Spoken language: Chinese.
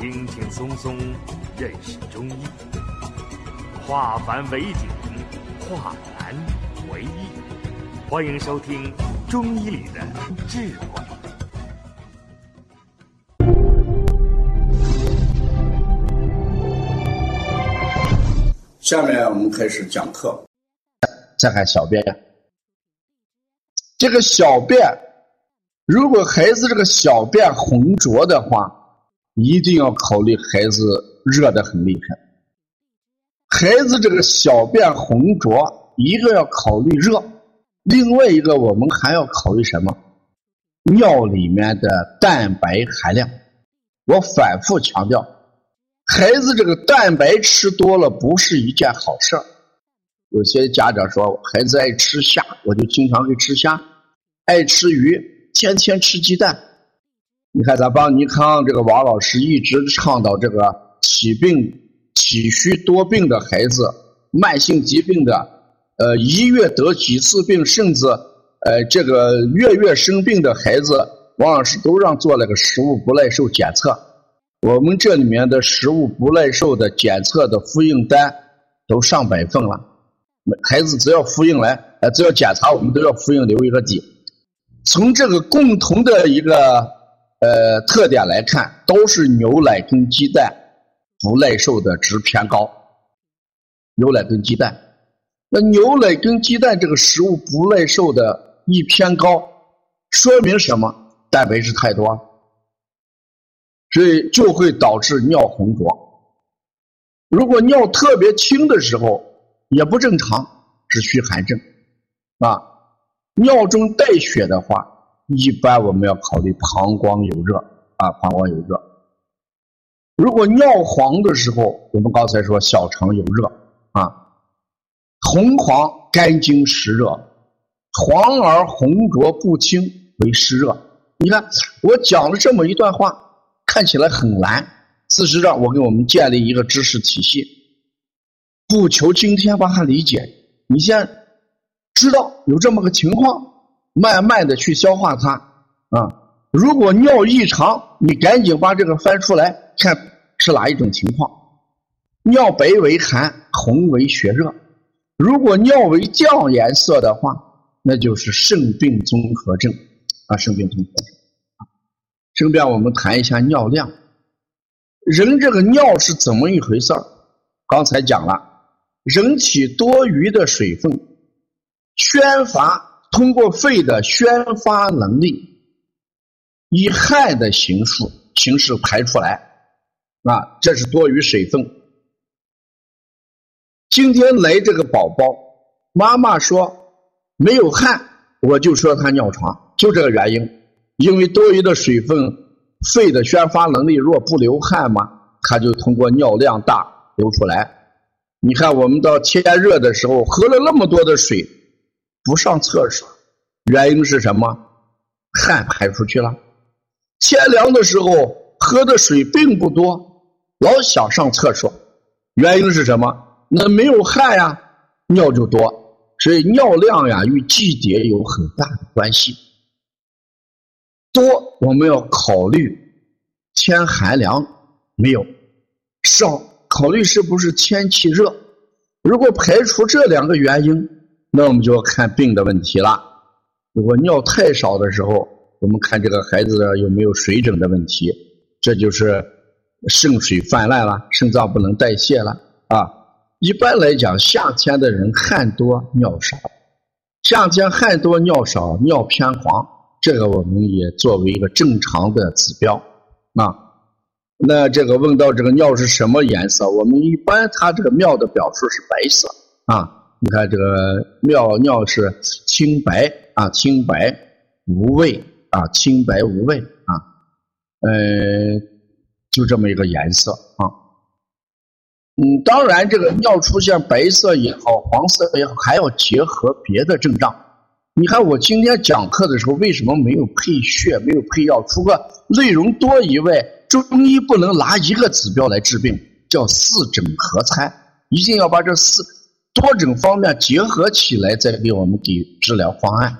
轻轻松松认识中医，化繁为简，化难为易。欢迎收听《中医里的智慧》。下面我们开始讲课。再看小便，这个小便，如果孩子这个小便浑浊的话，一定要考虑孩子热的很厉害。孩子这个小便浑浊，一个要考虑热，另外一个我们还要考虑什么？尿里面的蛋白含量。我反复强调，孩子这个蛋白吃多了不是一件好事儿。有些家长说孩子爱吃虾，我就经常给吃虾；爱吃鱼，天天吃鸡蛋。你看，咱邦尼康这个王老师一直倡导这个体病、体虚多病的孩子，慢性疾病的，呃，一月得几次病，甚至呃这个月月生病的孩子，王老师都让做了个食物不耐受检测。我们这里面的食物不耐受的检测的复印单都上百份了。孩子只要复印来，呃，只要检查，我们都要复印留一个底。从这个共同的一个呃特点来看，都是牛奶跟鸡蛋不耐受的值偏高。牛奶跟鸡蛋，那牛奶跟鸡蛋这个食物不耐受的一偏高，说明什么？蛋白质太多，所以就会导致尿浑浊。如果尿特别清的时候，也不正常，是虚寒症，啊，尿中带血的话，一般我们要考虑膀胱有热，啊，膀胱有热。如果尿黄的时候，我们刚才说小肠有热，啊，红黄肝经湿热，黄而红浊不清为湿热。你看我讲了这么一段话，看起来很难，事实上我给我们建立一个知识体系。不求今天把它理解，你先知道有这么个情况，慢慢的去消化它啊。如果尿异常，你赶紧把这个翻出来看是哪一种情况。尿白为寒，红为血热。如果尿为酱颜色的话，那就是肾病综合症啊，肾病综合症。顺便我们谈一下尿量，人这个尿是怎么一回事儿？刚才讲了。人体多余的水分，宣发通过肺的宣发能力，以汗的形式形式排出来，啊，这是多余水分。今天来这个宝宝，妈妈说没有汗，我就说他尿床，就这个原因，因为多余的水分，肺的宣发能力若不流汗嘛，他就通过尿量大流出来。你看，我们到天热的时候喝了那么多的水，不上厕所，原因是什么？汗排出去了。天凉的时候喝的水并不多，老想上厕所，原因是什么？那没有汗呀，尿就多。所以尿量呀与季节有很大的关系。多我们要考虑天寒凉没有，少。考虑是不是天气热，如果排除这两个原因，那我们就要看病的问题了。如果尿太少的时候，我们看这个孩子有没有水肿的问题，这就是肾水泛滥了，肾脏不能代谢了啊。一般来讲，夏天的人汗多尿少，夏天汗多尿少，尿偏黄，这个我们也作为一个正常的指标啊。那这个问到这个尿是什么颜色？我们一般它这个尿的表述是白色啊。你看这个尿尿是清白啊，清白无味啊，清白无味啊，呃，就这么一个颜色啊。嗯，当然这个尿出现白色也好，黄色也好，还要结合别的症状。你看我今天讲课的时候，为什么没有配穴，没有配药？除了内容多以外。中医不能拿一个指标来治病，叫四诊合参，一定要把这四多种方面结合起来，再给我们给治疗方案。